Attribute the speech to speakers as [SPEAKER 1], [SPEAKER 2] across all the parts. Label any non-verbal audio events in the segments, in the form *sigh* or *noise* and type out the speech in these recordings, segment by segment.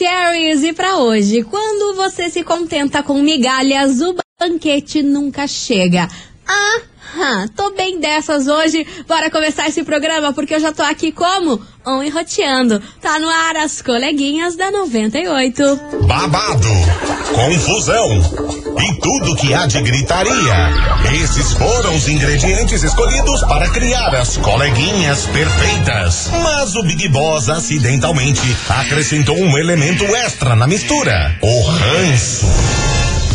[SPEAKER 1] Maravicheries e para hoje, quando você se contenta com migalhas, o banquete nunca chega. Ah, ah, tô bem dessas hoje. Bora começar esse programa porque eu já tô aqui como? On enroteando. Tá no ar as coleguinhas da 98.
[SPEAKER 2] Babado, confusão e tudo que há de gritaria. Esses foram os ingredientes escolhidos para criar as coleguinhas perfeitas. Mas o Big Boss acidentalmente acrescentou um elemento extra na mistura: o ranço.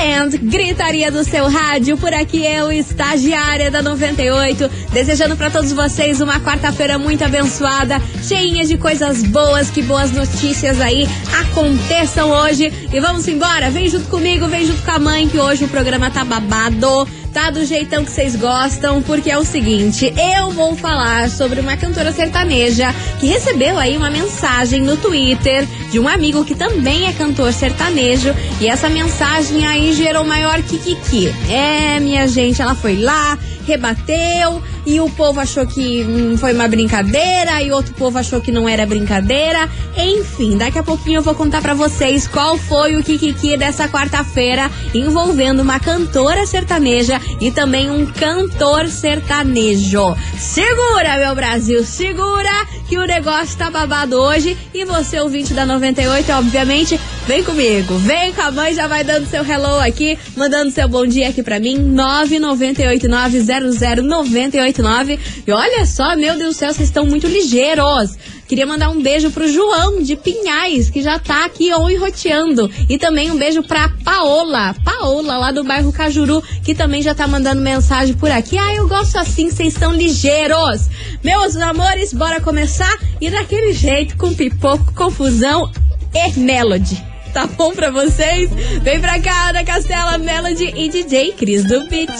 [SPEAKER 1] and gritaria do seu rádio. Por aqui eu, estagiária da 98, desejando para todos vocês uma quarta-feira muito abençoada, cheinha de coisas boas, que boas notícias aí aconteçam hoje. E vamos embora, vem junto comigo, vem junto com a mãe, que hoje o programa tá babado tá do jeitão que vocês gostam, porque é o seguinte, eu vou falar sobre uma cantora sertaneja que recebeu aí uma mensagem no Twitter de um amigo que também é cantor sertanejo, e essa mensagem aí gerou maior kikiki. É, minha gente, ela foi lá, rebateu e o povo achou que hum, foi uma brincadeira e outro povo achou que não era brincadeira. Enfim, daqui a pouquinho eu vou contar para vocês qual foi o kikiki dessa quarta-feira envolvendo uma cantora sertaneja e também um cantor sertanejo. Segura, meu Brasil, segura que o negócio tá babado hoje e você ouvinte da 98, obviamente, vem comigo. Vem com a mãe, já vai dando seu hello aqui, mandando seu bom dia aqui pra mim, 998900989. E olha só, meu Deus do céu, vocês estão muito ligeiros. Queria mandar um beijo pro João de Pinhais, que já tá aqui ou roteando. E também um beijo pra Paola, Paola, lá do bairro Cajuru, que também já tá mandando mensagem por aqui. Ah, eu gosto assim, vocês são ligeiros. Meus amores, bora começar? E daquele jeito, com pipoco, confusão e melody. Tá bom pra vocês? Vem pra cá, Ana Castela, Melody e DJ Cris do Beat.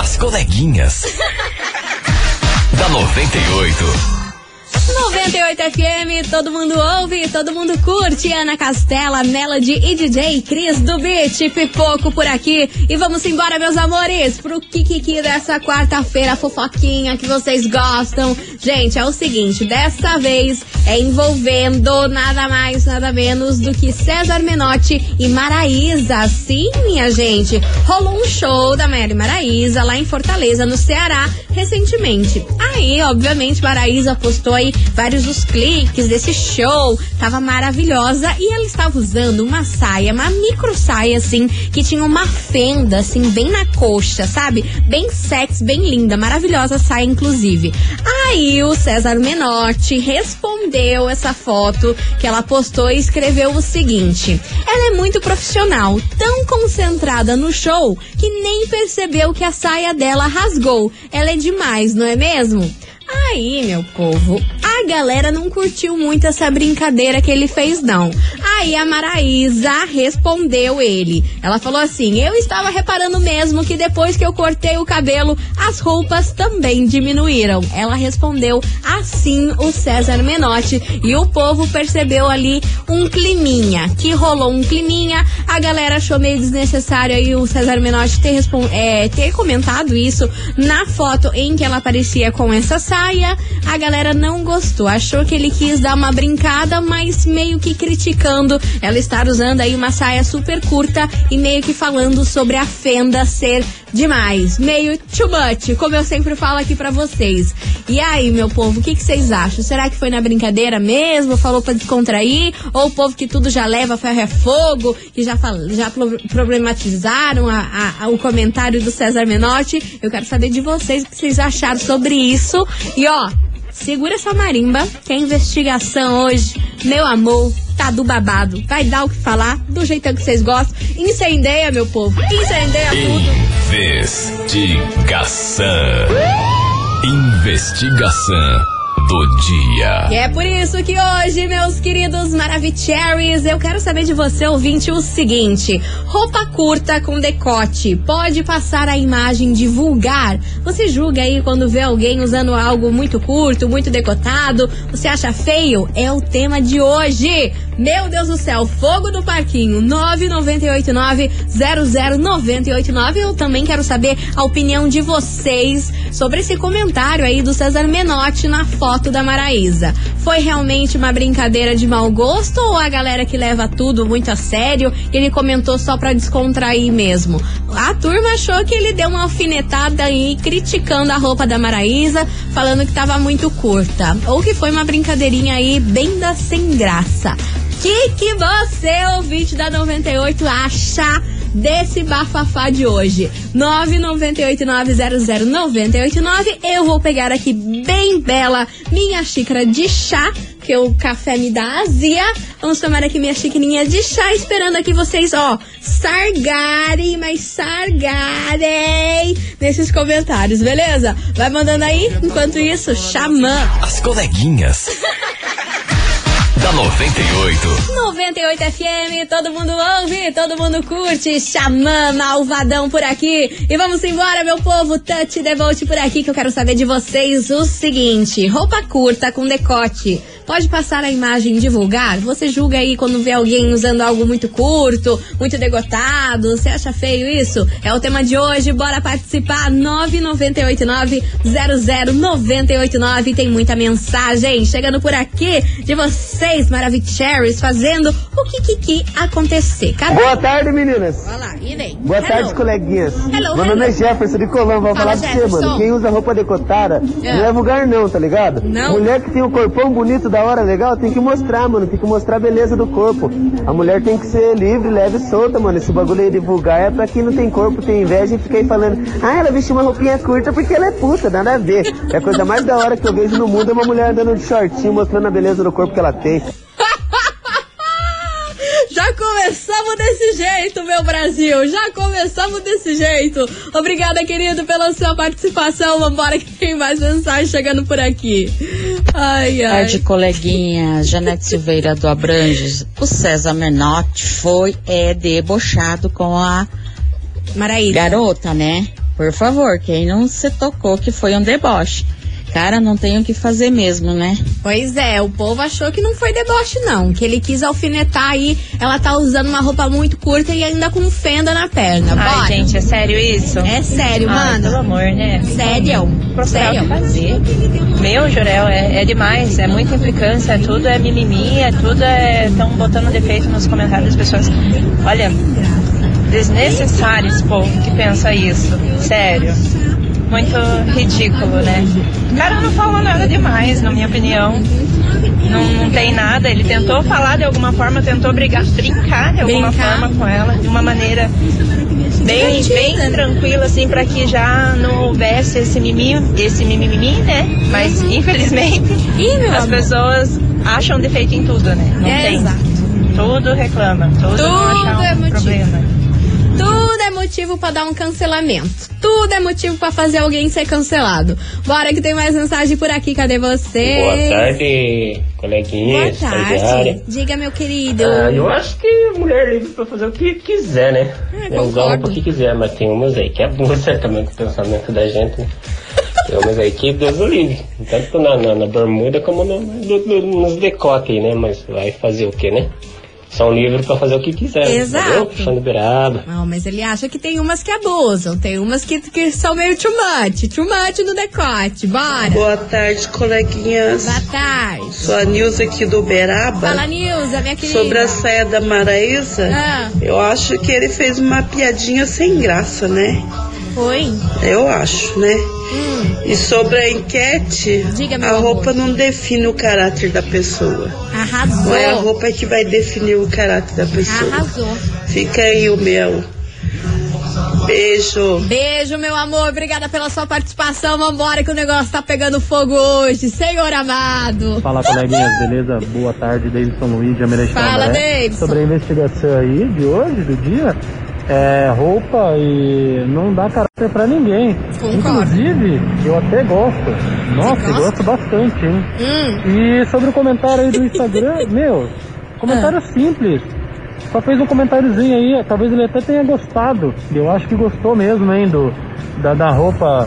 [SPEAKER 3] As coleguinhas. *laughs* da 98.
[SPEAKER 1] 98 FM, todo mundo ouve, todo mundo curte. Ana Castela, Melody e DJ Cris do Beat, pipoco por aqui. E vamos embora, meus amores, pro Kikiki dessa quarta-feira, fofoquinha que vocês gostam. Gente, é o seguinte, dessa vez é envolvendo nada mais, nada menos do que César Menotti e Maraísa. Sim, minha gente, rolou um show da Mary Maraísa lá em Fortaleza, no Ceará, recentemente. Aí, obviamente, Maraísa postou aí vários dos cliques desse show. Tava maravilhosa e ela estava usando uma saia, uma micro saia assim, que tinha uma fenda assim bem na coxa, sabe? Bem sexy, bem linda, maravilhosa saia inclusive. Aí o César Menotti respondeu essa foto que ela postou e escreveu o seguinte: Ela é muito profissional, tão concentrada no show que nem percebeu que a saia dela rasgou. Ela é demais, não é mesmo? Aí, meu povo, a galera não curtiu muito essa brincadeira que ele fez, não. Aí a Maraísa respondeu ele. Ela falou assim: Eu estava reparando mesmo que depois que eu cortei o cabelo, as roupas também diminuíram. Ela respondeu assim o César Menotti. E o povo percebeu ali um climinha. Que rolou um climinha. A galera achou meio desnecessário aí o César Menotti ter, é, ter comentado isso na foto em que ela aparecia com essa saia. A galera não gostou. Achou que ele quis dar uma brincada, mas meio que criticando ela estar usando aí uma saia super curta e meio que falando sobre a fenda ser demais, meio too much, como eu sempre falo aqui para vocês. E aí, meu povo, o que, que vocês acham? Será que foi na brincadeira mesmo? Falou para descontrair? Ou o povo que tudo já leva ferro é fogo, que já, já problematizaram a, a, a, o comentário do César Menotti? Eu quero saber de vocês o que vocês acharam sobre isso. E ó, segura essa marimba, que a investigação hoje, meu amor, tá do babado. Vai dar o que falar, do jeitão que vocês gostam. Incendeia, meu povo. Incendeia tudo.
[SPEAKER 3] Investigação. Investigação do dia.
[SPEAKER 1] E é por isso que hoje, meus queridos Maravicheries, eu quero saber de você, ouvinte, o seguinte: roupa curta com decote pode passar a imagem de vulgar? Você julga aí quando vê alguém usando algo muito curto, muito decotado? Você acha feio? É o tema de hoje. Meu Deus do céu, fogo do parquinho 9989-00989. Eu também quero saber a opinião de vocês sobre esse comentário aí do César Menotti na foto da Maraísa. Foi realmente uma brincadeira de mau gosto ou a galera que leva tudo muito a sério? Ele comentou só pra descontrair mesmo. A turma achou que ele deu uma alfinetada aí criticando a roupa da Maraísa, falando que tava muito curta. Ou que foi uma brincadeirinha aí bem da sem graça que, que você, ouvinte da 98, acha desse bafafá de hoje? 998900989. Eu vou pegar aqui bem bela minha xícara de chá, que o café me dá azia. Vamos tomar aqui minha xicrinha de chá, esperando aqui vocês, ó, sargarem, mas sargarem nesses comentários, beleza? Vai mandando aí, enquanto isso, xamã.
[SPEAKER 3] As coleguinhas. *laughs* da 98.
[SPEAKER 1] 98 FM, todo mundo ouve, todo mundo curte. Xamã, malvadão por aqui. E vamos embora, meu povo. Touch Devote por aqui, que eu quero saber de vocês o seguinte: roupa curta com decote pode passar a imagem de vulgar? Você julga aí quando vê alguém usando algo muito curto, muito degotado? Você acha feio isso? É o tema de hoje. Bora participar. 998900989. Tem muita mensagem chegando por aqui de vocês, Maravicheries, fazendo o Kikiki acontecer.
[SPEAKER 4] Cadê? Boa tarde, meninas.
[SPEAKER 1] Olá, e daí?
[SPEAKER 4] Boa hello. tarde, coleguinhas.
[SPEAKER 1] Hello,
[SPEAKER 4] Meu nome é Jefferson de Colombo. Vou falar pra você, mano. Quem usa roupa decotada yeah. não é vulgar, não, tá ligado?
[SPEAKER 1] Não.
[SPEAKER 4] Mulher que tem um corpão bonito da hora, legal, tem que mostrar, mano. Tem que mostrar a beleza do corpo. A mulher tem que ser livre, leve e solta, mano. Esse bagulho aí de vulgar é pra quem não tem corpo, tem inveja e fica aí falando, ah, ela vestiu uma roupinha curta porque ela é puta, nada a ver. É a coisa mais da hora que eu vejo no mundo é uma mulher andando de shortinho, mostrando a beleza do corpo que ela tem. *laughs*
[SPEAKER 1] Já começamos desse jeito, meu Brasil. Já começamos desse jeito. Obrigada, querido, pela sua participação. Vambora que tem mais mensagem chegando por aqui. Ai, ai.
[SPEAKER 5] Tarde, coleguinha. Janete Silveira do Abranges. O César Menotti foi é, debochado com a
[SPEAKER 1] Maraísa.
[SPEAKER 5] garota, né? Por favor, quem não se tocou que foi um deboche. Cara, não tem o que fazer mesmo, né?
[SPEAKER 1] Pois é, o povo achou que não foi deboche, não. Que ele quis alfinetar aí. Ela tá usando uma roupa muito curta e ainda com fenda na perna. Bora.
[SPEAKER 6] Ai, gente, é sério isso?
[SPEAKER 1] É sério,
[SPEAKER 6] Ai,
[SPEAKER 1] mano.
[SPEAKER 6] Pelo amor, né?
[SPEAKER 1] Sério.
[SPEAKER 6] Procurar
[SPEAKER 1] sério.
[SPEAKER 6] fazer. Meu, Jorel, é, é demais. É muita implicância. É tudo é mimimi. É tudo é. Estão botando defeito nos comentários das pessoas. Olha, desnecessário esse povo que pensa isso. Sério muito ridículo, né? O cara não falou nada demais, na minha opinião. Não, não tem nada. Ele tentou falar de alguma forma, tentou brigar, brincar de alguma
[SPEAKER 1] Brincar.
[SPEAKER 6] forma com ela, de uma maneira bem, bem tranquila, assim, para que já não houvesse esse mimimi, esse mimimi, né? Mas infelizmente
[SPEAKER 1] Ih,
[SPEAKER 6] as
[SPEAKER 1] amor.
[SPEAKER 6] pessoas acham defeito em tudo, né? Não
[SPEAKER 1] É,
[SPEAKER 6] tem.
[SPEAKER 1] exato.
[SPEAKER 6] Tudo reclama, tudo,
[SPEAKER 1] Tudo
[SPEAKER 6] um
[SPEAKER 1] é motivo.
[SPEAKER 6] problema.
[SPEAKER 1] Tudo é motivo pra dar um cancelamento. Tudo é motivo pra fazer alguém ser cancelado. Bora que tem mais mensagem por aqui. Cadê você?
[SPEAKER 7] Boa tarde, coleguinha,
[SPEAKER 1] Boa tarde. Diga, meu querido.
[SPEAKER 7] Ah, eu acho que mulher livre pra fazer o que quiser, né? É usar roupa que quiser, mas tem umas aí que abusa também com o pensamento da gente. né? Tem umas aí que Deus o livre. Tanto na, na, na bermuda como no, no- no- nos decotes né? Mas vai fazer o que, né? São livres pra fazer o que quiser.
[SPEAKER 1] Exato.
[SPEAKER 7] Entendeu? Puxando beirada.
[SPEAKER 1] Não, mas ele acha que tem umas que abusam, tem umas que, que são meio too much, too much no decote. Bora.
[SPEAKER 8] Boa tarde, coleguinhas.
[SPEAKER 1] Boa tarde.
[SPEAKER 8] Sou a Nilza aqui do Uberaba.
[SPEAKER 1] Fala, Nilza, minha querida.
[SPEAKER 8] Sobre a saia da Maraísa,
[SPEAKER 1] Ah.
[SPEAKER 8] eu acho que ele fez uma piadinha sem graça, né?
[SPEAKER 1] Foi?
[SPEAKER 8] Eu acho, né?
[SPEAKER 1] Hum,
[SPEAKER 8] E sobre a enquete,
[SPEAKER 1] Diga,
[SPEAKER 8] a
[SPEAKER 1] amor.
[SPEAKER 8] roupa não define o caráter da pessoa.
[SPEAKER 1] arrasou.
[SPEAKER 8] Não é a roupa que vai definir o caráter da pessoa.
[SPEAKER 1] Arrasou.
[SPEAKER 8] Fica aí o meu. Beijo.
[SPEAKER 1] Beijo, meu amor. Obrigada pela sua participação. Vambora que o negócio tá pegando fogo hoje. Senhor amado.
[SPEAKER 9] Fala coleguinhas, beleza? Boa tarde, Davidson Luiz de
[SPEAKER 1] Fala. Davidson.
[SPEAKER 9] Sobre a investigação aí de hoje, do dia, é roupa e não dá caráter pra ninguém.
[SPEAKER 1] Concordo.
[SPEAKER 9] Inclusive, eu até gosto. Nossa, gosto bastante, hein?
[SPEAKER 1] Hum,
[SPEAKER 9] E sobre o comentário aí do Instagram, *laughs* meu, comentário
[SPEAKER 1] Ah.
[SPEAKER 9] simples. Só fez um comentáriozinho aí, talvez ele até tenha gostado. Eu acho que gostou mesmo, hein, do, da, da roupa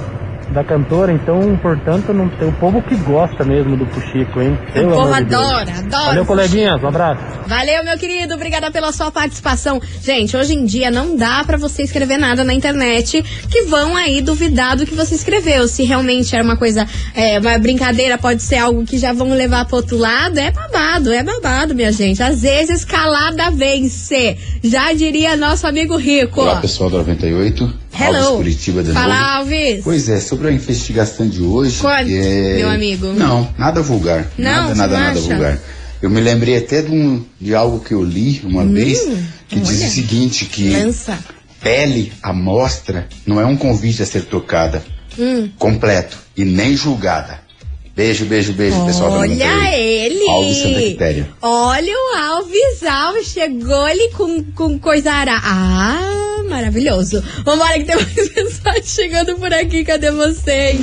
[SPEAKER 9] da cantora, então, portanto, não tem o povo que gosta mesmo do Puxico, hein?
[SPEAKER 1] o
[SPEAKER 9] Pelo
[SPEAKER 1] povo
[SPEAKER 9] amor de Deus.
[SPEAKER 1] adora, adora.
[SPEAKER 9] Valeu,
[SPEAKER 1] o
[SPEAKER 9] coleguinhas, um abraço.
[SPEAKER 1] Valeu, meu querido. Obrigada pela sua participação. Gente, hoje em dia não dá pra você escrever nada na internet que vão aí duvidar do que você escreveu. Se realmente era uma coisa, é, uma brincadeira, pode ser algo que já vão levar pro outro lado. É babado, é babado, minha gente. Às vezes calada vence. Já diria nosso amigo Rico.
[SPEAKER 10] Olá pessoal da 98,
[SPEAKER 1] Hello.
[SPEAKER 10] Alves Curitiba de
[SPEAKER 1] Fala,
[SPEAKER 10] novo.
[SPEAKER 1] Alves.
[SPEAKER 10] Pois é, sobre a investigação de hoje.
[SPEAKER 1] Conte,
[SPEAKER 10] é...
[SPEAKER 1] meu amigo.
[SPEAKER 10] Não, nada vulgar.
[SPEAKER 1] Não,
[SPEAKER 10] nada, nada, nada vulgar. Eu me lembrei até de, um, de algo que eu li uma vez que diz
[SPEAKER 1] Hum, olha.
[SPEAKER 10] o seguinte: que
[SPEAKER 1] Lança.
[SPEAKER 10] pele à mostra não é um convite a ser tocada
[SPEAKER 1] Hum.
[SPEAKER 10] completo e nem julgada. Beijo, beijo, beijo, pessoal
[SPEAKER 1] Olha
[SPEAKER 10] 98.
[SPEAKER 1] ele!
[SPEAKER 10] Alves Santa Quitéria.
[SPEAKER 1] Olha o Alves Alves, chegou ali com, com coisa ara. Ah, maravilhoso. Vambora que tem mais *laughs* pessoas chegando por aqui, cadê vocês?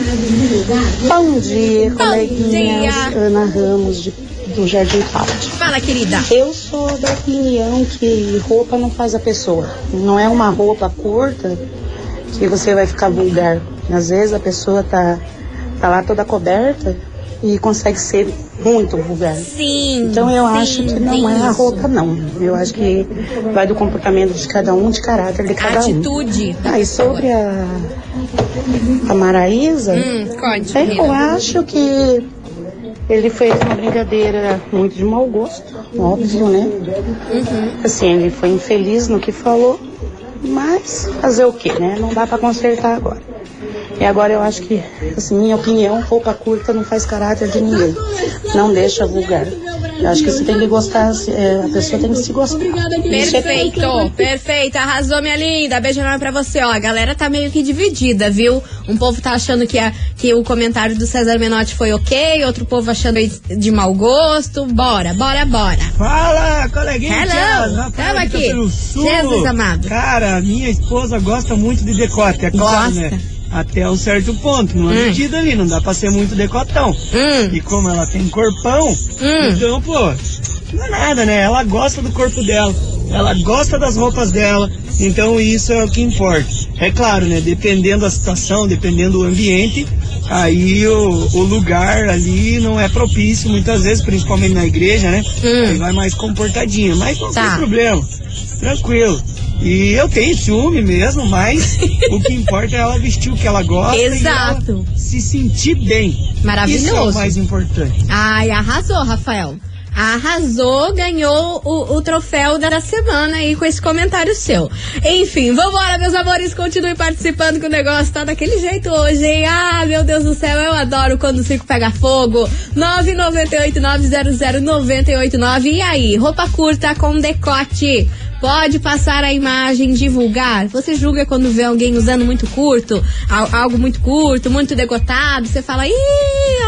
[SPEAKER 11] Bom dia,
[SPEAKER 1] Bom
[SPEAKER 11] coleguinhas.
[SPEAKER 1] dia.
[SPEAKER 11] Ana Ramos, de- do Jardim Cláudio.
[SPEAKER 1] Fala, querida.
[SPEAKER 11] Eu sou da opinião que roupa não faz a pessoa. Não é uma roupa curta que você vai ficar vulgar. Às vezes a pessoa tá, tá lá toda coberta e consegue ser muito vulgar.
[SPEAKER 1] Sim.
[SPEAKER 11] Então eu
[SPEAKER 1] sim,
[SPEAKER 11] acho que não é a roupa, não. Eu acho que vai do comportamento de cada um, de caráter de cada um.
[SPEAKER 1] Atitude.
[SPEAKER 11] Ah, e sobre a, a Maraísa,
[SPEAKER 1] Hum, conte,
[SPEAKER 11] é, eu acho que ele fez uma brincadeira muito de mau gosto, óbvio, né?
[SPEAKER 1] Uhum.
[SPEAKER 11] Assim, ele foi infeliz no que falou, mas fazer o quê, né? Não dá pra consertar agora. E agora eu acho que, assim, minha opinião, roupa curta não faz caráter de ninguém. Não deixa vulgar. Eu acho que você tem que gostar, é, a pessoa tem que se gostar. É
[SPEAKER 1] Perfeito, perfeito, arrasou minha linda. Beijo enorme pra você, ó. A galera tá meio que dividida, viu? Um povo tá achando que, a, que o comentário do César Menotti foi ok, outro povo achando de mau gosto. Bora, bora, bora.
[SPEAKER 12] Fala, coleguinha!
[SPEAKER 1] Hello, tamo
[SPEAKER 12] de
[SPEAKER 1] aqui. Jesus amado.
[SPEAKER 12] Cara, minha esposa gosta muito de decote, é claro,
[SPEAKER 1] Gosta.
[SPEAKER 12] né? Até um certo ponto, numa
[SPEAKER 1] Hum.
[SPEAKER 12] medida ali, não dá pra ser muito decotão.
[SPEAKER 1] Hum.
[SPEAKER 12] E como ela tem corpão,
[SPEAKER 1] Hum.
[SPEAKER 12] então, pô, não é nada, né? Ela gosta do corpo dela, ela gosta das roupas dela, então isso é o que importa. É claro, né? Dependendo da situação, dependendo do ambiente, aí o, o lugar ali não é propício muitas vezes, principalmente na igreja, né?
[SPEAKER 1] Hum.
[SPEAKER 12] Aí vai mais comportadinho, mas não
[SPEAKER 1] Tá.
[SPEAKER 12] tem problema, tranquilo. E eu tenho ciúme mesmo, mas *laughs* o que importa é ela vestir o que ela gosta
[SPEAKER 1] Exato.
[SPEAKER 12] e se sentir bem.
[SPEAKER 1] Maravilhoso.
[SPEAKER 12] Isso é o mais importante.
[SPEAKER 1] Ai, arrasou, Rafael. Arrasou, ganhou o, o troféu da semana aí com esse comentário seu. Enfim, vambora, meus amores, continue participando que o negócio tá daquele jeito hoje, hein? Ah, meu Deus do céu, eu adoro quando o circo pega fogo. 998-900-989. E aí, roupa curta com decote. Pode passar a imagem, divulgar. Você julga quando vê alguém usando muito curto, al- algo muito curto, muito decotado, você fala, ih,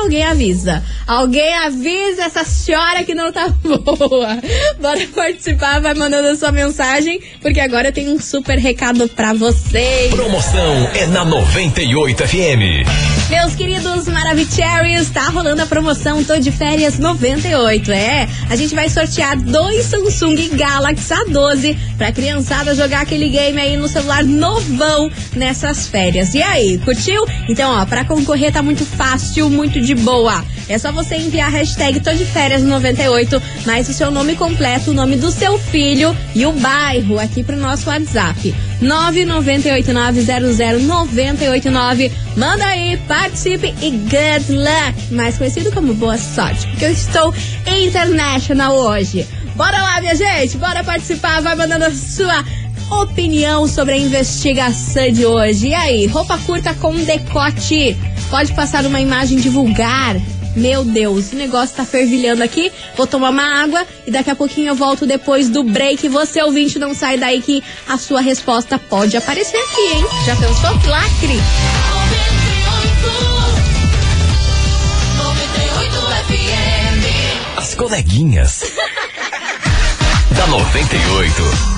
[SPEAKER 1] alguém avisa. Alguém avisa essa senhora que não tá *laughs* boa. Bora participar, vai mandando a sua mensagem, porque agora eu tenho um super recado pra vocês.
[SPEAKER 3] Promoção é na 98 FM.
[SPEAKER 1] Meus queridos Maravicheries, tá rolando a promoção Tô de Férias 98. É, a gente vai sortear dois Samsung Galaxy A12 pra criançada jogar aquele game aí no celular novão nessas férias. E aí, curtiu? Então, ó, pra concorrer tá muito fácil, muito de boa. É só você enviar a hashtag Tô de Férias 98, mais o seu nome completo, o nome do seu filho e o bairro aqui pro nosso WhatsApp. 998900989. Manda aí, participe e good luck, mais conhecido como boa sorte, porque eu estou international hoje. Bora lá, minha gente, bora participar, vai mandando a sua opinião sobre a investigação de hoje. E aí, roupa curta com decote, pode passar uma imagem de vulgar? Meu Deus, o negócio tá fervilhando aqui. Vou tomar uma água e daqui a pouquinho eu volto depois do break. Você, ouvinte, não sai daí que a sua resposta pode aparecer aqui, hein? Já pensou? Lacre!
[SPEAKER 3] As coleguinhas. *laughs* da 98.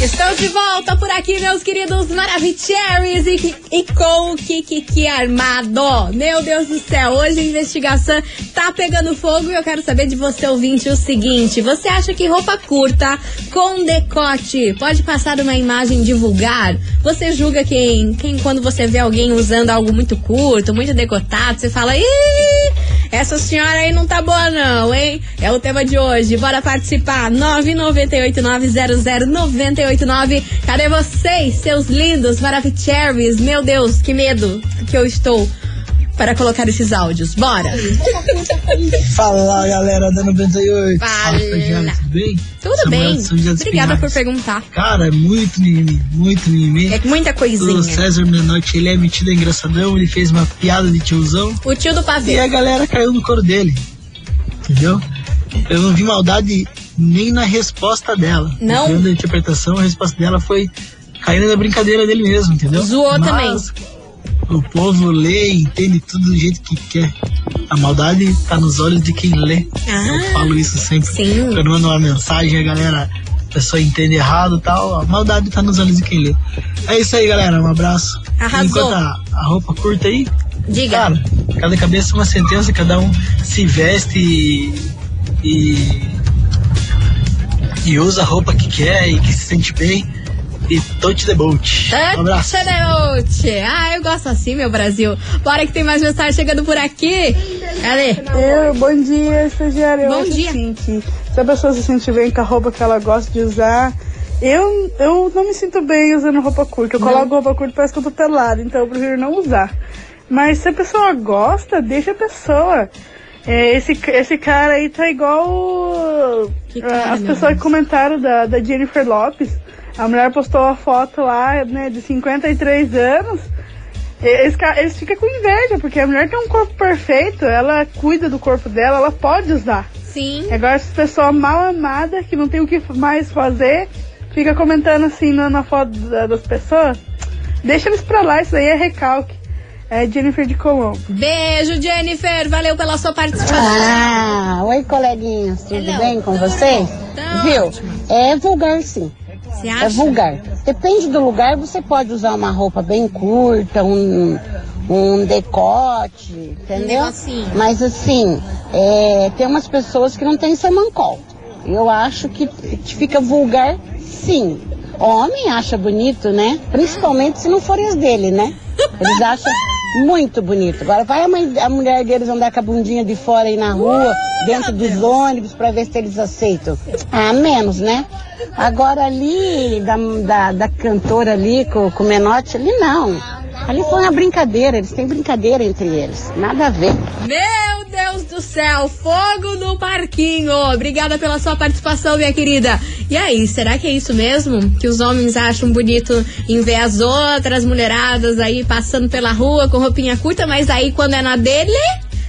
[SPEAKER 1] Estou de volta por aqui, meus queridos Maravicheries e, e com o Kiki armado. Meu Deus do céu, hoje a investigação tá pegando fogo e eu quero saber de você, ouvinte, o seguinte: você acha que roupa curta com decote pode passar uma imagem de vulgar? Você julga quem, quem quando você vê alguém usando algo muito curto, muito decotado, você fala, ih, essa senhora aí não tá boa não, hein? É o tema de hoje. Bora participar. 998900989. Cadê vocês, seus lindos Maravicheries? Meu Deus, que medo que eu estou para colocar esses áudios. Bora!
[SPEAKER 12] Fala galera da 98.
[SPEAKER 1] Fala.
[SPEAKER 12] Tudo bem?
[SPEAKER 1] Tudo bem? Obrigada por
[SPEAKER 12] Pinhais.
[SPEAKER 1] perguntar.
[SPEAKER 12] Cara, é muito mimimi, muito mimimi.
[SPEAKER 1] É muita coisinha.
[SPEAKER 12] O César Menotti, ele é metido engraçadão, ele fez uma piada de tiozão.
[SPEAKER 1] O tio do pavê.
[SPEAKER 12] E a galera caiu no coro dele. Entendeu? Eu não vi maldade nem na resposta dela.
[SPEAKER 1] Não?
[SPEAKER 12] Dependendo da interpretação, a resposta dela foi caindo na brincadeira dele mesmo, entendeu?
[SPEAKER 1] Zoou
[SPEAKER 12] Mas
[SPEAKER 1] também.
[SPEAKER 12] O povo lê e entende tudo do jeito que quer. A maldade tá nos olhos de quem lê.
[SPEAKER 1] Ah,
[SPEAKER 12] Eu falo isso sempre.
[SPEAKER 1] sim.
[SPEAKER 12] Quando eu mando uma mensagem, a galera, a pessoa entende errado e tal. A maldade tá nos olhos de quem lê. É isso aí, galera. Um abraço.
[SPEAKER 1] Arrasou.
[SPEAKER 12] Enquanto a, a roupa curta aí,
[SPEAKER 1] Diga.
[SPEAKER 12] Cara, cada cabeça é uma sentença, cada um se veste e, e, e usa a roupa que quer e que se sente bem. E touch the boat. Um abraço.
[SPEAKER 1] Touch Ah, eu gosto assim, meu Brasil. Bora que tem mais mensagem chegando por aqui. Cadê?
[SPEAKER 8] Eu, bom dia, estagiário. Eu
[SPEAKER 1] Bom dia.
[SPEAKER 8] assim que se a pessoa se sente bem com a roupa que ela gosta de usar, eu, eu não me sinto bem usando roupa curta. Eu
[SPEAKER 1] Não.
[SPEAKER 8] coloco roupa curta e parece que eu tô pelada, então eu prefiro não usar. Mas se a pessoa gosta, deixa a pessoa. É, esse, esse cara aí tá igual
[SPEAKER 1] Que cara,
[SPEAKER 8] as pessoas que comentaram da, da Jennifer Lopes. A mulher postou a foto lá, né, de 53 anos. Eles, eles ficam com inveja, porque a mulher tem um corpo perfeito, ela cuida do corpo dela, ela pode usar.
[SPEAKER 1] Sim.
[SPEAKER 8] Agora, essa pessoa mal amada, que não tem o que mais fazer, fica comentando assim na, na foto da- das pessoas, deixa eles pra lá, isso aí é recalque. É Jennifer de Colombo.
[SPEAKER 1] Beijo, Jennifer. Valeu pela sua participação.
[SPEAKER 13] Ah, oi coleguinhas, tudo
[SPEAKER 1] Hello.
[SPEAKER 13] bem com vocês?
[SPEAKER 1] Tá
[SPEAKER 13] Viu?
[SPEAKER 1] ótimo.
[SPEAKER 13] É vulgar sim.
[SPEAKER 1] Você
[SPEAKER 13] É
[SPEAKER 1] acha?
[SPEAKER 13] vulgar. Depende do lugar, você pode usar uma roupa bem curta, um, um decote, entendeu?
[SPEAKER 1] negocinho.
[SPEAKER 13] Mas assim, é, tem umas pessoas que não têm semancol. Eu acho que fica vulgar sim. Homem acha bonito, né? Principalmente se não forem as dele, né? Eles acham muito bonito. Agora vai a, mãe- a mulher deles andar com a bundinha de fora aí na rua, dentro dos ônibus, pra ver se eles aceitam. Ah, menos, né? Agora ali, da, da, da cantora ali, com, com o Menotti, ali não. Ali foi uma brincadeira, eles têm brincadeira entre eles. Nada a ver.
[SPEAKER 1] Meu Deus do céu, fogo no parquinho. Obrigada pela sua participação, minha querida. E aí, será que é isso mesmo? Que os homens acham bonito em ver as outras mulheradas aí passando pela rua com roupinha curta, mas aí quando é na dele,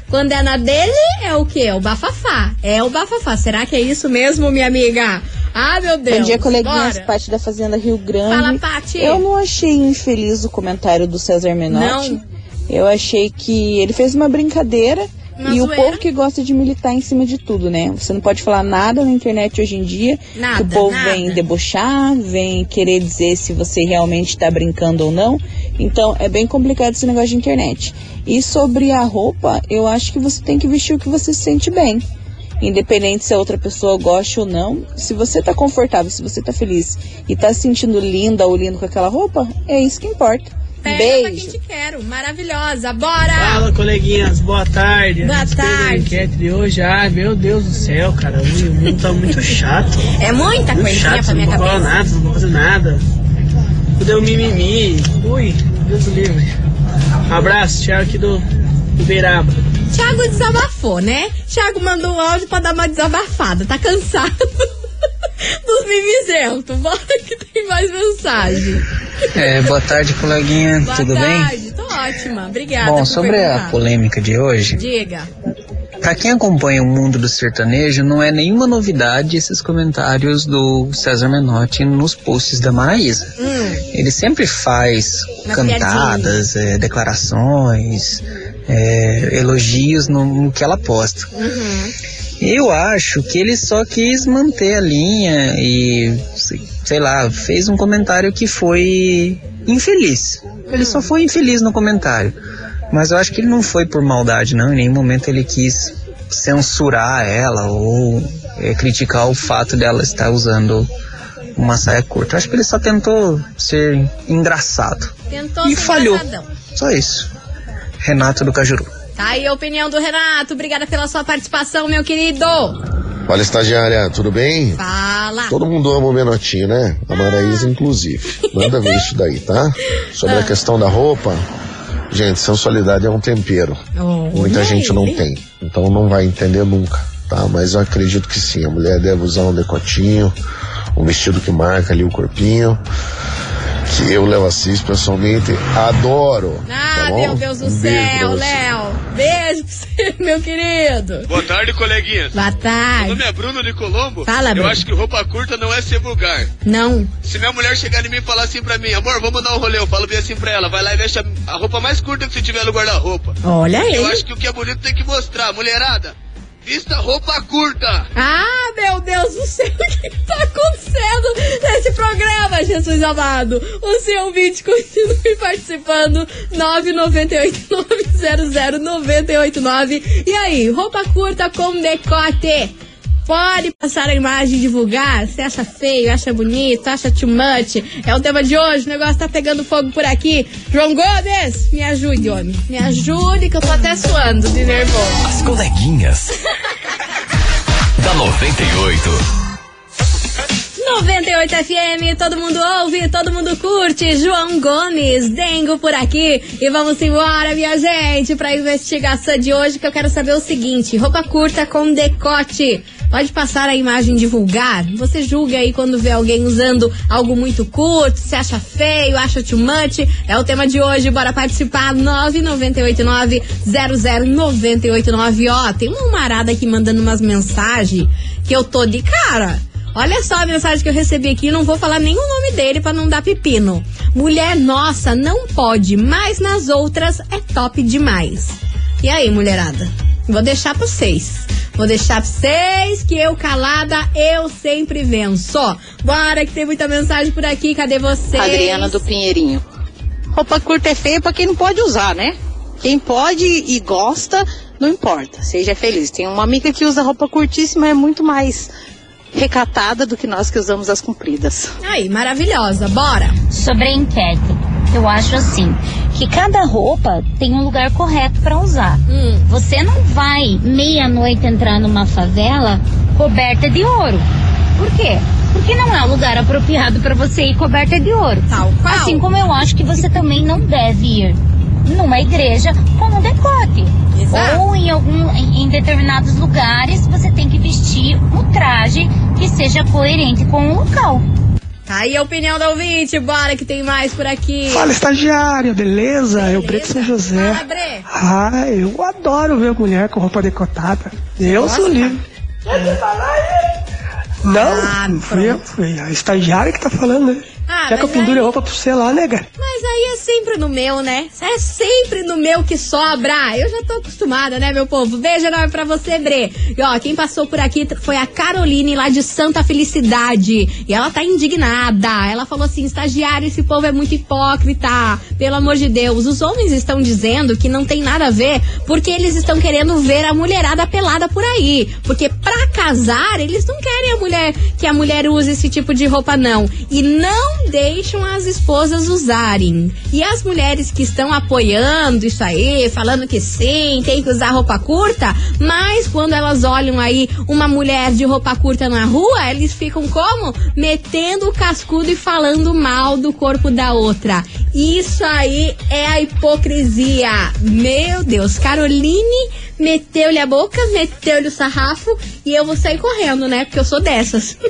[SPEAKER 1] quando é na dele, é o quê? É o bafafá. É o bafafá. Será que é isso mesmo, minha amiga? Ah, meu Deus.
[SPEAKER 14] Bom dia, coleguinhas. Paty da Fazenda Rio Grande.
[SPEAKER 1] Fala, Paty.
[SPEAKER 14] Eu não achei infeliz o comentário do César Menotti.
[SPEAKER 1] Não.
[SPEAKER 14] Eu achei que ele fez uma brincadeira E o povo que gosta de militar em cima de tudo, né? Você não pode falar nada na internet hoje em dia.
[SPEAKER 1] Nada,
[SPEAKER 14] que o povo
[SPEAKER 1] nada.
[SPEAKER 14] vem debochar, vem querer dizer se você realmente tá brincando ou não. Então é bem complicado esse negócio de internet. E sobre a roupa, eu acho que você tem que vestir o que você se sente bem. Independente se a outra pessoa gosta ou não, se você tá confortável, se você tá feliz e tá se sentindo linda ou lindo com aquela roupa, é isso que importa.
[SPEAKER 1] Pega pra quem
[SPEAKER 14] Beijo.
[SPEAKER 1] te quero. Maravilhosa. Bora.
[SPEAKER 12] Fala, coleguinhas, boa tarde.
[SPEAKER 1] Boa tarde.
[SPEAKER 12] enquete de hoje, ai meu Deus do céu, cara, o mundo tá muito chato.
[SPEAKER 1] É muita
[SPEAKER 12] Muito
[SPEAKER 1] coisinha
[SPEAKER 12] chato,
[SPEAKER 1] pra minha
[SPEAKER 12] não
[SPEAKER 1] cabeça.
[SPEAKER 12] nada, não fazer nada. Tudo é um mimimi. Ui, Deus do livre. Um abraço, Thiago aqui do, do Beiraba.
[SPEAKER 1] Thiago desabafou, né? Thiago mandou um áudio pra dar uma desabafada. Tá cansado *laughs* dos mimizentos. Bora que tem mais mensagem.
[SPEAKER 15] É, boa tarde, coleguinha.
[SPEAKER 1] Boa
[SPEAKER 15] Tudo bem?
[SPEAKER 1] tarde. Tô ótima. Obrigada
[SPEAKER 15] Bom, sobre a
[SPEAKER 1] perguntar.
[SPEAKER 15] polêmica de hoje,
[SPEAKER 1] Diga.
[SPEAKER 15] pra quem acompanha o mundo do sertanejo, não é nenhuma novidade esses comentários do César Menotti nos posts da Maraísa.
[SPEAKER 1] Hum,
[SPEAKER 15] Ele sempre faz
[SPEAKER 1] Uma
[SPEAKER 15] cantadas, é, declarações, é, elogios no, no que ela posta.
[SPEAKER 1] uhum.
[SPEAKER 15] Eu acho que ele só quis manter a linha e, sei lá, fez um comentário que foi infeliz. Ele só foi infeliz no comentário. Mas eu acho que ele não foi por maldade, não. Em nenhum momento ele quis censurar ela ou é, criticar o fato dela estar usando uma saia curta. Eu acho que ele só tentou ser engraçado.
[SPEAKER 1] Tentou
[SPEAKER 15] e
[SPEAKER 1] ser
[SPEAKER 15] falhou.
[SPEAKER 1] engraçadão.
[SPEAKER 15] Só isso. Renato do Cajuru.
[SPEAKER 1] Tá aí a opinião do Renato. Obrigada pela sua participação, meu querido.
[SPEAKER 16] Olha, estagiária, tudo bem?
[SPEAKER 1] Fala.
[SPEAKER 16] Todo mundo ama o Menotinho, né? A Maraísa, inclusive. Manda ver isso daí, tá? Sobre
[SPEAKER 1] Ah.
[SPEAKER 16] a questão da roupa, gente, sensualidade é um tempero. Muita
[SPEAKER 1] olha
[SPEAKER 16] gente não
[SPEAKER 1] ele.
[SPEAKER 16] tem, então não vai entender nunca, tá? Mas eu acredito que sim, a mulher deve usar um decotinho, um vestido que marca ali o corpinho, que eu, Léo Assis, pessoalmente adoro.
[SPEAKER 1] Ah,
[SPEAKER 16] tá
[SPEAKER 1] meu Deus do
[SPEAKER 16] Um
[SPEAKER 1] céu. Léo. Beijo pra você, *laughs* meu querido.
[SPEAKER 17] Boa tarde, coleguinhas.
[SPEAKER 1] Boa
[SPEAKER 17] Meu
[SPEAKER 1] tarde.
[SPEAKER 17] nome é Bruno de Colombo.
[SPEAKER 1] Fala,
[SPEAKER 17] Eu
[SPEAKER 1] Bruno.
[SPEAKER 17] acho que roupa curta não é ser vulgar.
[SPEAKER 1] Não.
[SPEAKER 17] Se minha mulher chegar em mim e falar assim pra mim, amor, vamos dar um rolê, eu falo bem assim pra ela, vai lá e veste a, roupa mais curta que você tiver no guarda-roupa.
[SPEAKER 1] Olha
[SPEAKER 17] Eu
[SPEAKER 1] aí.
[SPEAKER 17] acho que o que é bonito tem que mostrar. Mulherada, vista roupa curta.
[SPEAKER 1] Ah, meu Deus do céu, *laughs* o que tá acontecendo nesse programa, Jesus amado? O seu ouvinte continue *laughs* participando, 998-900-989. E aí, roupa curta com decote. Pode passar a imagem e divulgar? Você acha feio, acha bonito, acha too much? É o tema de hoje, o negócio tá pegando fogo por aqui. João Gomes, me ajude, homem. Me ajude que eu tô até suando de nervoso.
[SPEAKER 3] As coleguinhas. *laughs* da 98.
[SPEAKER 1] 98 FM, todo mundo ouve, todo mundo curte. João Gomes, Dengo por aqui. E vamos embora, minha gente, pra investigação de hoje, que eu quero saber o seguinte: roupa curta com decote. Pode passar a imagem divulgar? Você julga aí quando vê alguém usando algo muito curto, se acha feio, acha too much? É o tema de hoje, bora participar. 998900989. Ó, tem uma marada aqui mandando umas mensagens que eu tô de cara. Olha só a mensagem que eu recebi aqui, não vou falar o nome dele pra não dar pepino. Mulher nossa não pode, mas nas outras é top demais. E aí, mulherada? Vou deixar pra vocês. Vou deixar pra vocês que eu calada, eu sempre venço. Bora que tem muita mensagem por aqui, cadê vocês?
[SPEAKER 18] Adriana do Pinheirinho. Roupa curta é feia pra quem não pode usar, né? Quem pode e gosta, não importa, seja feliz. Tem uma amiga que usa roupa curtíssima, é muito mais recatada do que nós que usamos as compridas.
[SPEAKER 1] Aí, maravilhosa, bora.
[SPEAKER 19] Sobre a enquete, eu acho assim, que cada roupa tem um lugar correto pra usar.
[SPEAKER 1] Hum.
[SPEAKER 19] Você não vai meia-noite entrar numa favela coberta de ouro. Por quê? Porque não é o lugar apropriado pra você ir coberta de ouro. Assim como eu acho que você também não deve ir numa igreja com um decote. Ou em algum em determinados lugares você tem que vestir um traje que seja coerente com o local.
[SPEAKER 1] Tá aí a opinião da ouvinte, bora que tem mais por aqui.
[SPEAKER 20] Fala, estagiária, beleza? Eu, Brito São José.
[SPEAKER 1] Fala, Bre.
[SPEAKER 20] Ah, eu adoro ver mulher com roupa decotada. Eu sou livre. Não,
[SPEAKER 1] Ah,
[SPEAKER 20] foi, a- foi a estagiária que tá falando, né?
[SPEAKER 1] Ah,
[SPEAKER 20] Quer que eu pendure
[SPEAKER 1] aí-
[SPEAKER 20] a roupa pra você lá, nega?
[SPEAKER 1] Mas aí é sempre no meu, né? É sempre no meu que sobra. Eu já tô acostumada, né, meu povo? Beijo enorme pra você, Bre. E ó, quem passou por aqui foi a Caroline lá de Santa Felicidade. E ela tá indignada. Ela falou assim: estagiário, esse povo é muito hipócrita. Pelo amor de Deus. Os homens estão dizendo que não tem nada a ver porque eles estão querendo ver a mulherada pelada por aí. Porque pra casar, eles não querem a mulher que a mulher use esse tipo de roupa, não. E não deixam as esposas usarem. E as mulheres que estão apoiando isso aí, falando que sim, tem que usar roupa curta, mas quando elas olham aí uma mulher de roupa curta na rua, eles ficam como? Metendo o cascudo e falando mal do corpo da outra. Isso aí é a hipocrisia. Meu Deus, Caroline meteu-lhe a boca, meteu-lhe o sarrafo e eu vou sair correndo, né? Porque eu sou dessas. *laughs*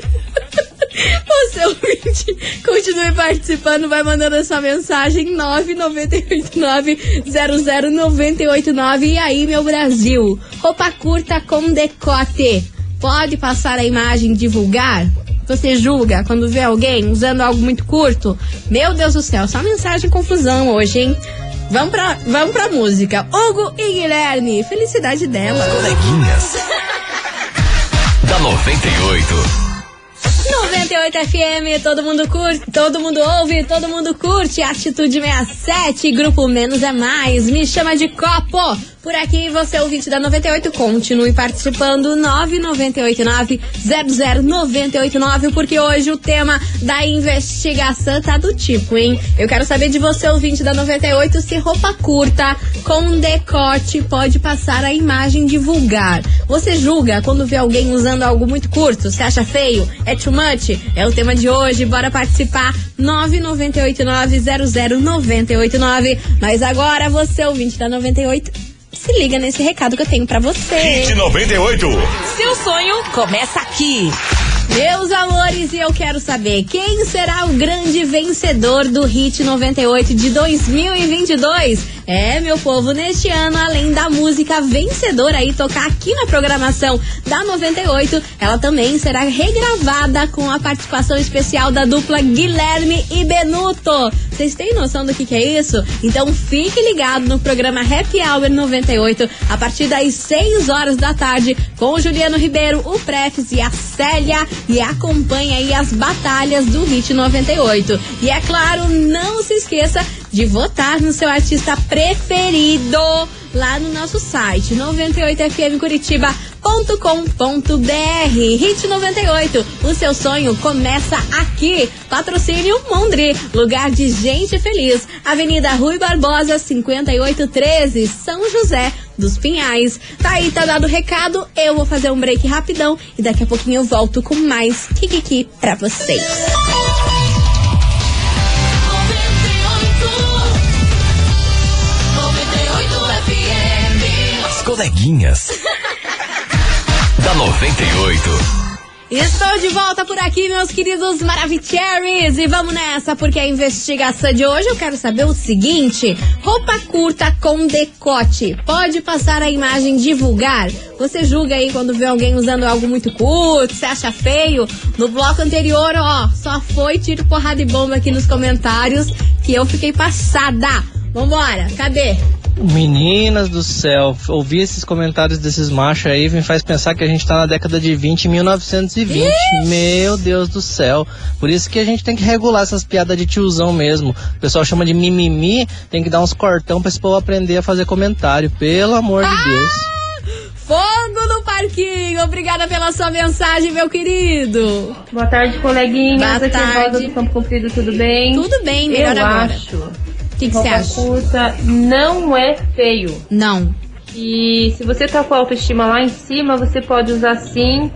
[SPEAKER 1] Você ouvinte, continue participando, vai mandando a sua mensagem 998900989. E aí, meu Brasil? Roupa curta com decote. Pode passar a imagem divulgar? Você julga quando vê alguém usando algo muito curto? Meu Deus do céu, só mensagem confusão hoje, hein? Vamos pra, vamos pra música. Hugo e Guilherme, felicidade dela.
[SPEAKER 3] Coleguinhas. Da 98.
[SPEAKER 1] 98 FM, todo mundo curte, todo mundo ouve, todo mundo curte. Atitude 67, grupo Menos é Mais, me chama de copo. Por aqui, você ouvinte da 98, continue participando 9989-00989, porque hoje o tema da investigação tá do tipo, hein? Eu quero saber de você, ouvinte da 98, se roupa curta com decote pode passar a imagem de vulgar. Você julga quando vê alguém usando algo muito curto? Você acha feio? É too much? É o tema de hoje, bora participar 998900989. Mas agora você, ouvinte da 98, se liga nesse recado que eu tenho pra você.
[SPEAKER 2] Hit 98.
[SPEAKER 1] Seu sonho começa aqui. Meus amores, e eu quero saber quem será o grande vencedor do Hit 98 de 2022? É, meu povo, neste ano, além da música vencedora aí tocar aqui na programação da 98, ela também será regravada com a participação especial da dupla Guilherme e Benuto. Vocês têm noção do que, que é isso? Então fique ligado no programa Happy Hour 98 a partir das 6 horas da tarde com o Juliano Ribeiro, o Prefes e a Célia e acompanhe aí as batalhas do Hit 98. E é claro, não se esqueça de votar no seu artista preferido lá no nosso site 98fmcuritiba.com.br Hit 98, o seu sonho começa aqui. Patrocínio Mondri, lugar de gente feliz. Avenida Rui Barbosa, 5813, São José dos Pinhais. Tá aí, tá dado o recado. Eu vou fazer um break rapidão e daqui a pouquinho eu volto com mais Kikiki pra vocês.
[SPEAKER 3] Coleguinhas. da 98.
[SPEAKER 1] Estou de volta por aqui, meus queridos Maravicheries. E vamos nessa, porque a investigação de hoje eu quero saber o seguinte: roupa curta com decote pode passar a imagem de vulgar? Você julga aí quando vê alguém usando algo muito curto, você acha feio? No bloco anterior, ó, só foi tiro, porrada e bomba aqui nos comentários que eu fiquei passada. Vambora, cadê?
[SPEAKER 21] Meninas do céu, ouvir esses comentários desses machos aí me faz pensar que a gente tá na década de 20, 1920. Ixi. Meu Deus do céu. Por isso que a gente tem que regular essas piadas de tiozão mesmo. O pessoal chama de mimimi, tem que dar uns cortão pra esse povo aprender a fazer comentário. Pelo amor ah! de Deus.
[SPEAKER 1] Fogo no parquinho! Obrigada pela sua mensagem, meu querido.
[SPEAKER 22] Boa tarde, coleguinhas.
[SPEAKER 1] Boa
[SPEAKER 22] Aqui
[SPEAKER 1] tarde.
[SPEAKER 22] é Rosa do Campo Comprido, tudo bem?
[SPEAKER 1] Tudo bem, melhor
[SPEAKER 22] Eu
[SPEAKER 1] agora.
[SPEAKER 22] acho
[SPEAKER 1] O que você
[SPEAKER 22] roupa
[SPEAKER 1] acha?
[SPEAKER 22] curta não é feio.
[SPEAKER 1] Não.
[SPEAKER 22] E se você tá com a autoestima lá em cima, você pode usar sim.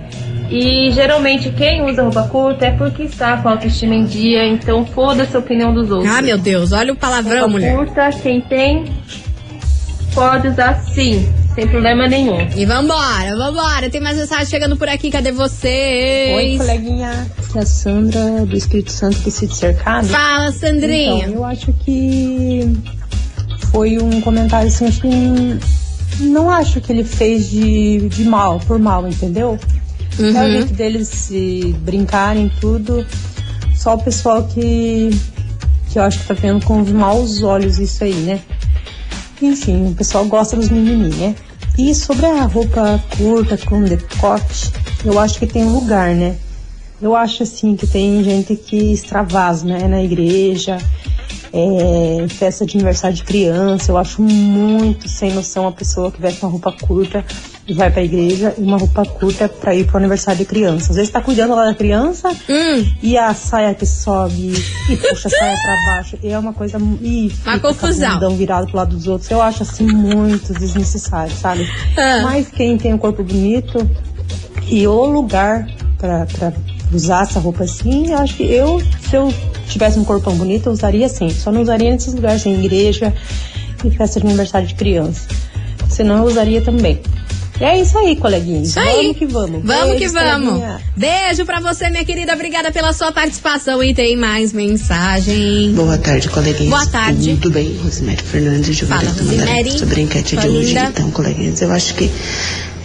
[SPEAKER 22] E geralmente quem usa roupa curta é porque está com a autoestima em dia, então foda-se a opinião dos outros.
[SPEAKER 1] Ah, meu Deus, olha o palavrão,
[SPEAKER 22] roupa
[SPEAKER 1] mulher.
[SPEAKER 22] curta, quem tem, pode usar sim, sem problema nenhum.
[SPEAKER 1] E vambora, vambora. Tem mais mensagem chegando por aqui, cadê vocês?
[SPEAKER 23] Oi, coleguinha. Aqui é a Sandra do Espírito Santo que se cercado.
[SPEAKER 1] Fala, Sandrinha.
[SPEAKER 23] Então, eu acho que foi um comentário assim, acho que não acho que ele fez de, de mal, por mal, entendeu?
[SPEAKER 1] Uhum.
[SPEAKER 23] É o jeito deles se brincarem tudo. Só o pessoal que, que eu acho que tá vendo com os maus olhos isso aí, né? Enfim, o pessoal gosta dos mimimi, né? E sobre a roupa curta com decote, eu acho que tem lugar, né? Eu acho assim que tem gente que extravasa, né? Na igreja, é, festa de aniversário de criança. Eu acho muito sem noção a pessoa que veste uma roupa curta e vai pra igreja e uma roupa curta pra ir pro aniversário de criança. Às vezes tá cuidando lá da criança
[SPEAKER 1] Hum.
[SPEAKER 23] e a saia que sobe e puxa a saia pra *laughs* baixo. E é uma coisa. E
[SPEAKER 1] Uma
[SPEAKER 23] com
[SPEAKER 1] confusão.
[SPEAKER 23] virado pro lado dos outros. Eu acho assim muito desnecessário, sabe?
[SPEAKER 1] Ah.
[SPEAKER 23] Mas quem tem um corpo bonito e o lugar pra, pra usar essa roupa assim, eu acho que eu, se eu tivesse um corpão bonito, eu usaria assim. Só não usaria nesses lugares, em igreja e festa de aniversário de criança. Senão eu usaria também. E é isso aí, coleguinhas.
[SPEAKER 1] Isso aí.
[SPEAKER 23] Vamos que vamos.
[SPEAKER 1] Vamos
[SPEAKER 23] Beijo,
[SPEAKER 1] que vamos.
[SPEAKER 23] coleguinha.
[SPEAKER 1] Beijo pra você, minha querida. Obrigada pela sua participação. E tem mais mensagem.
[SPEAKER 24] Boa tarde, coleguinhas.
[SPEAKER 1] Boa tarde.
[SPEAKER 24] Tudo bem? Rosemary Fernandes de
[SPEAKER 1] Fala. Rosemary.
[SPEAKER 24] Sobre a enquete de hoje,
[SPEAKER 1] linda.
[SPEAKER 24] então, coleguinhas, eu acho que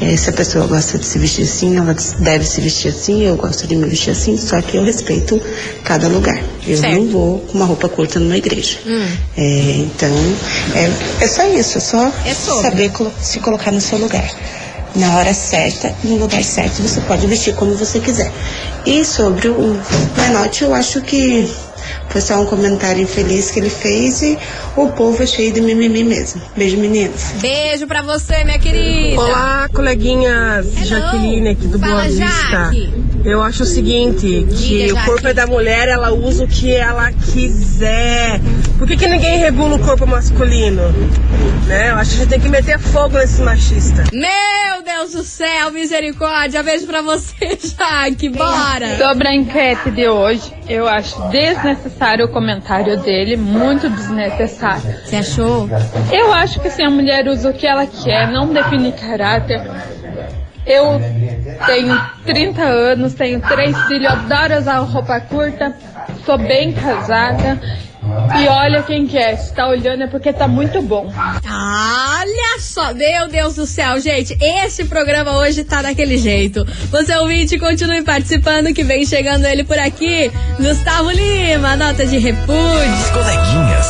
[SPEAKER 24] eh, se a pessoa gosta de se vestir assim, ela deve se vestir assim, eu gosto de me vestir assim, só que eu respeito cada lugar. Eu
[SPEAKER 1] Certo.
[SPEAKER 24] não vou com uma roupa curta numa igreja.
[SPEAKER 1] Hum.
[SPEAKER 24] É, então, é, é só isso, é só
[SPEAKER 1] É
[SPEAKER 24] saber colo- se colocar no seu lugar. Na hora certa, no lugar certo, você pode vestir como você quiser. E sobre o menote, eu acho que foi só um comentário infeliz que ele fez e o povo é cheio de mimimi mesmo. Beijo, meninas.
[SPEAKER 1] Beijo pra você, minha querida.
[SPEAKER 25] Olá, coleguinhas. Jaqueline aqui do
[SPEAKER 1] Fala,
[SPEAKER 25] Boa Vista.
[SPEAKER 1] Jaque.
[SPEAKER 25] Eu acho o seguinte, que
[SPEAKER 1] Diga,
[SPEAKER 25] o corpo é da mulher, ela usa o que ela quiser. Por que, que ninguém regula o corpo masculino? Né? Eu acho que a gente tem que meter fogo nesses machistas.
[SPEAKER 1] Meu Deus do céu, misericórdia. Beijo pra você, *laughs* Jaque. Bora.
[SPEAKER 26] Sobre a enquete de hoje, eu acho desnecessário o comentário dele, muito desnecessário.
[SPEAKER 1] Você achou?
[SPEAKER 26] Eu acho que se a mulher usa o que ela quer, não define caráter. Eu tenho 30 anos, tenho três filhos, adoro usar roupa curta, sou bem casada. E olha quem quer, se tá olhando é porque tá muito bom.
[SPEAKER 1] Olha só, meu Deus do céu, gente, esse programa hoje tá daquele jeito. Você ouvinte, continue participando que vem chegando ele por aqui. Gustavo Lima, nota de repúdio.
[SPEAKER 3] As coleguinhas.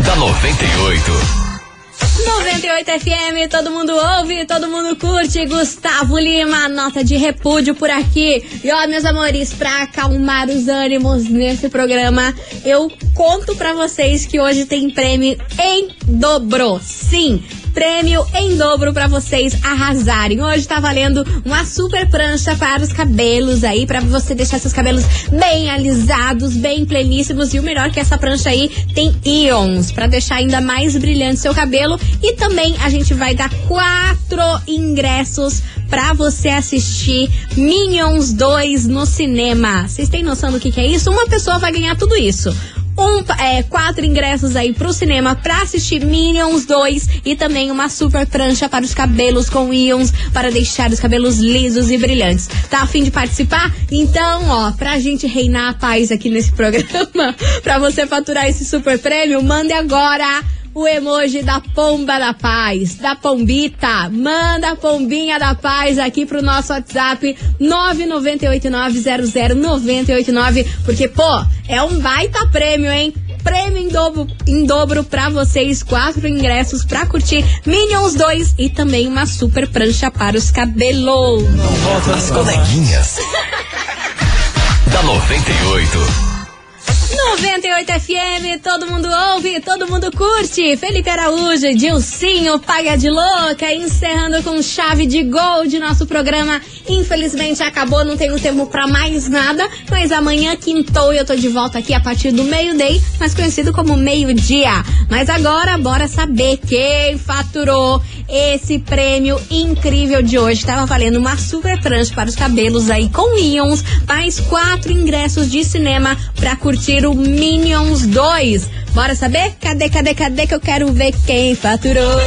[SPEAKER 3] *laughs* da 98.
[SPEAKER 1] 98 FM, todo mundo ouve, todo mundo curte. Gustavo Lima, nota de repúdio por aqui. E ó, meus amores, pra acalmar os ânimos nesse programa, eu conto pra vocês que hoje tem prêmio em dobro. Sim, prêmio em dobro pra vocês arrasarem. Hoje tá valendo uma super prancha para os cabelos aí, pra você deixar seus cabelos bem alisados, bem pleníssimos. E o melhor que essa prancha aí tem íons, pra deixar ainda mais brilhante seu cabelo. E também a gente vai dar quatro ingressos pra você assistir Minions 2 no cinema. Vocês têm noção do que, que é isso? Uma pessoa vai ganhar tudo isso um, é, quatro ingressos aí pro cinema pra assistir Minions 2 e também uma super prancha para os cabelos com íons para deixar os cabelos lisos e brilhantes. Tá a fim de participar? Então, ó, pra gente reinar a paz aqui nesse *laughs* programa, pra você faturar esse super prêmio, mande agora o emoji da pomba da paz, da pombita. Manda a pombinha da paz aqui pro nosso WhatsApp 998900989, porque pô, é um baita prêmio, hein? Prêmio em dobro, em dobro pra vocês, quatro ingressos pra curtir Minions 2 e também uma super prancha para os cabelos.
[SPEAKER 3] As coleguinhas. *laughs* da 98.
[SPEAKER 1] 98 FM, todo mundo ouve, todo mundo curte. Felipe Araújo, Dilcinho, Paga de Louca, encerrando com chave de gol de nosso programa. Infelizmente acabou, não tenho tempo pra mais nada, mas amanhã quintou e eu tô de volta aqui a partir do meio-day, mais conhecido como meio-dia. Mas agora, bora saber quem faturou esse prêmio incrível de hoje. Tava valendo uma super prancha para os cabelos aí com íons, mais quatro ingressos de cinema pra curtir o Minions 2. Bora saber? Cadê, cadê, cadê que eu quero ver quem faturou?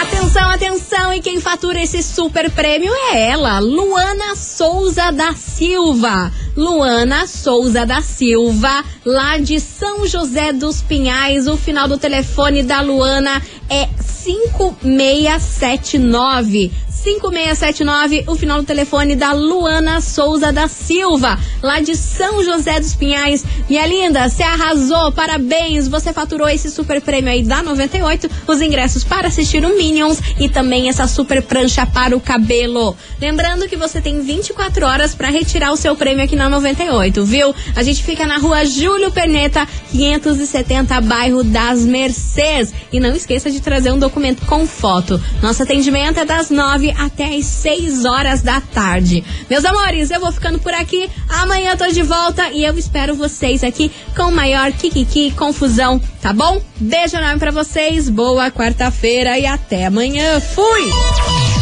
[SPEAKER 1] Atenção, atenção, e quem fatura esse super prêmio é ela, Luana Souza da Silva. Luana Souza da Silva, lá de São José dos Pinhais. O final do telefone da Luana é 5679. 5679, o final do telefone da Luana Souza da Silva, lá de São José dos Pinhais. Minha linda, você arrasou, parabéns! Você faturou esse super prêmio aí da 98, os ingressos para assistir o Minions e também essa super prancha para o cabelo. Lembrando que você tem 24 horas para retirar o seu prêmio aqui na 98, viu? A gente fica na rua Júlio Perneta, 570, bairro das Mercês. E não esqueça de trazer um documento com foto. Nosso atendimento é das 9 até as 6 horas da tarde. Meus amores, eu vou ficando por aqui. Amanhã tô de volta e eu espero vocês aqui com maior kikiki confusão, tá bom? Beijo enorme pra vocês, boa quarta-feira e até amanhã. Fui!